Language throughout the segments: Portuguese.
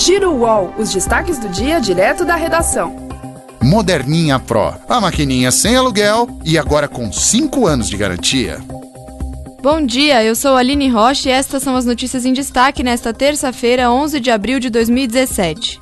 Giro UOL, os destaques do dia direto da redação. Moderninha Pro, a maquininha sem aluguel e agora com 5 anos de garantia. Bom dia, eu sou Aline Rocha e estas são as notícias em destaque nesta terça-feira, 11 de abril de 2017.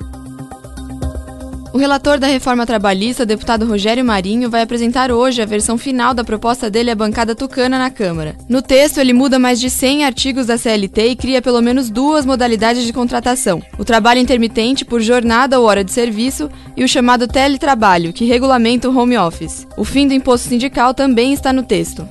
O relator da reforma trabalhista, deputado Rogério Marinho, vai apresentar hoje a versão final da proposta dele à bancada tucana na Câmara. No texto, ele muda mais de 100 artigos da CLT e cria pelo menos duas modalidades de contratação: o trabalho intermitente por jornada ou hora de serviço e o chamado teletrabalho, que regulamenta o home office. O fim do imposto sindical também está no texto.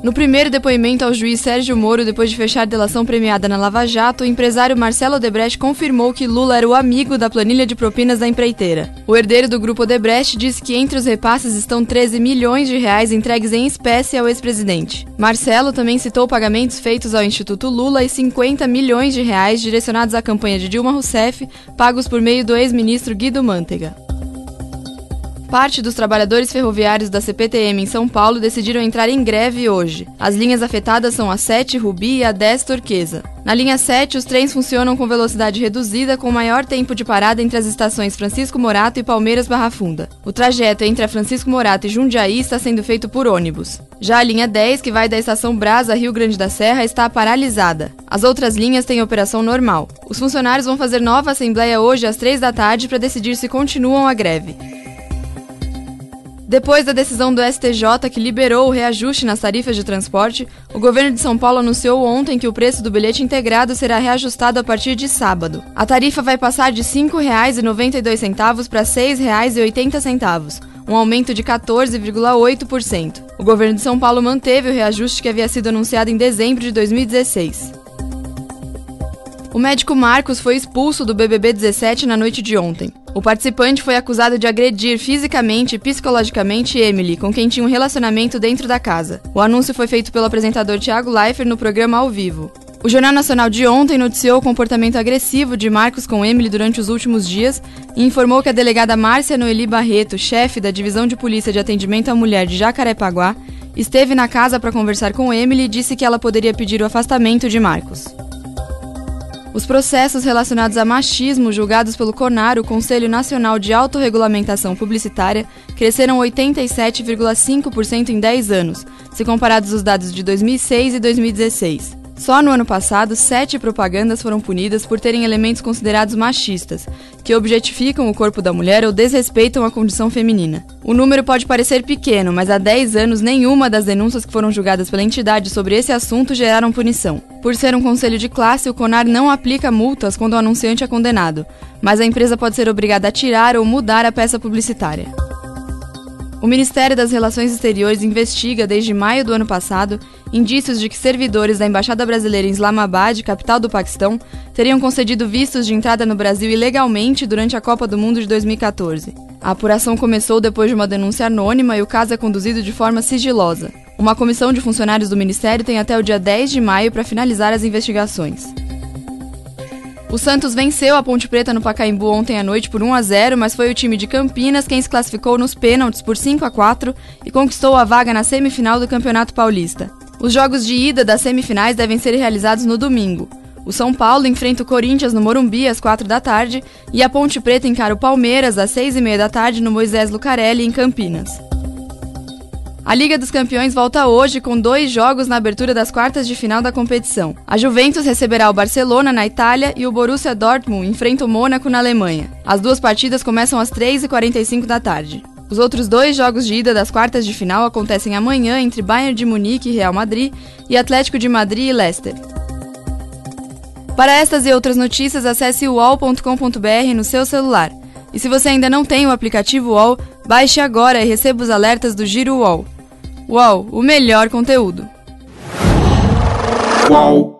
No primeiro depoimento ao juiz Sérgio Moro, depois de fechar delação premiada na Lava Jato, o empresário Marcelo Odebrecht confirmou que Lula era o amigo da planilha de propinas da empreiteira. O herdeiro do grupo Odebrecht disse que entre os repasses estão 13 milhões de reais entregues em espécie ao ex-presidente. Marcelo também citou pagamentos feitos ao Instituto Lula e 50 milhões de reais direcionados à campanha de Dilma Rousseff, pagos por meio do ex-ministro Guido Mantega. Parte dos trabalhadores ferroviários da CPTM em São Paulo decidiram entrar em greve hoje. As linhas afetadas são a 7 Rubi e a 10 Turquesa. Na linha 7, os trens funcionam com velocidade reduzida, com maior tempo de parada entre as estações Francisco Morato e Palmeiras Barra Funda. O trajeto entre a Francisco Morato e Jundiaí está sendo feito por ônibus. Já a linha 10, que vai da estação Brasa Rio Grande da Serra, está paralisada. As outras linhas têm operação normal. Os funcionários vão fazer nova assembleia hoje às 3 da tarde para decidir se continuam a greve. Depois da decisão do STJ que liberou o reajuste nas tarifas de transporte, o governo de São Paulo anunciou ontem que o preço do bilhete integrado será reajustado a partir de sábado. A tarifa vai passar de R$ 5,92 para R$ 6,80, um aumento de 14,8%. O governo de São Paulo manteve o reajuste que havia sido anunciado em dezembro de 2016. O médico Marcos foi expulso do BBB 17 na noite de ontem. O participante foi acusado de agredir fisicamente e psicologicamente Emily, com quem tinha um relacionamento dentro da casa. O anúncio foi feito pelo apresentador Tiago Leifert no programa Ao Vivo. O Jornal Nacional de ontem noticiou o comportamento agressivo de Marcos com Emily durante os últimos dias e informou que a delegada Márcia Noeli Barreto, chefe da Divisão de Polícia de Atendimento à Mulher de Jacarepaguá, esteve na casa para conversar com Emily e disse que ela poderia pedir o afastamento de Marcos. Os processos relacionados a machismo julgados pelo CONAR, o Conselho Nacional de Autorregulamentação Publicitária, cresceram 87,5% em 10 anos, se comparados os dados de 2006 e 2016. Só no ano passado, sete propagandas foram punidas por terem elementos considerados machistas, que objetificam o corpo da mulher ou desrespeitam a condição feminina. O número pode parecer pequeno, mas há 10 anos nenhuma das denúncias que foram julgadas pela entidade sobre esse assunto geraram punição. Por ser um conselho de classe, o CONAR não aplica multas quando o anunciante é condenado, mas a empresa pode ser obrigada a tirar ou mudar a peça publicitária. O Ministério das Relações Exteriores investiga desde maio do ano passado indícios de que servidores da Embaixada Brasileira em Islamabad, capital do Paquistão, teriam concedido vistos de entrada no Brasil ilegalmente durante a Copa do Mundo de 2014. A apuração começou depois de uma denúncia anônima e o caso é conduzido de forma sigilosa. Uma comissão de funcionários do Ministério tem até o dia 10 de maio para finalizar as investigações. O Santos venceu a Ponte Preta no Pacaembu ontem à noite por 1 a 0, mas foi o time de Campinas quem se classificou nos pênaltis por 5 a 4 e conquistou a vaga na semifinal do Campeonato Paulista. Os jogos de ida das semifinais devem ser realizados no domingo. O São Paulo enfrenta o Corinthians no Morumbi às 4 da tarde e a Ponte Preta encara o Palmeiras às 6 e meia da tarde no Moisés Lucarelli, em Campinas. A Liga dos Campeões volta hoje com dois jogos na abertura das quartas de final da competição. A Juventus receberá o Barcelona na Itália e o Borussia Dortmund enfrenta o Mônaco na Alemanha. As duas partidas começam às 3h45 da tarde. Os outros dois jogos de ida das quartas de final acontecem amanhã entre Bayern de Munique e Real Madrid e Atlético de Madrid e Leicester. Para estas e outras notícias, acesse uol.com.br no seu celular. E se você ainda não tem o aplicativo UOL, baixe agora e receba os alertas do Giro UOL. UOL, o melhor conteúdo. UOL.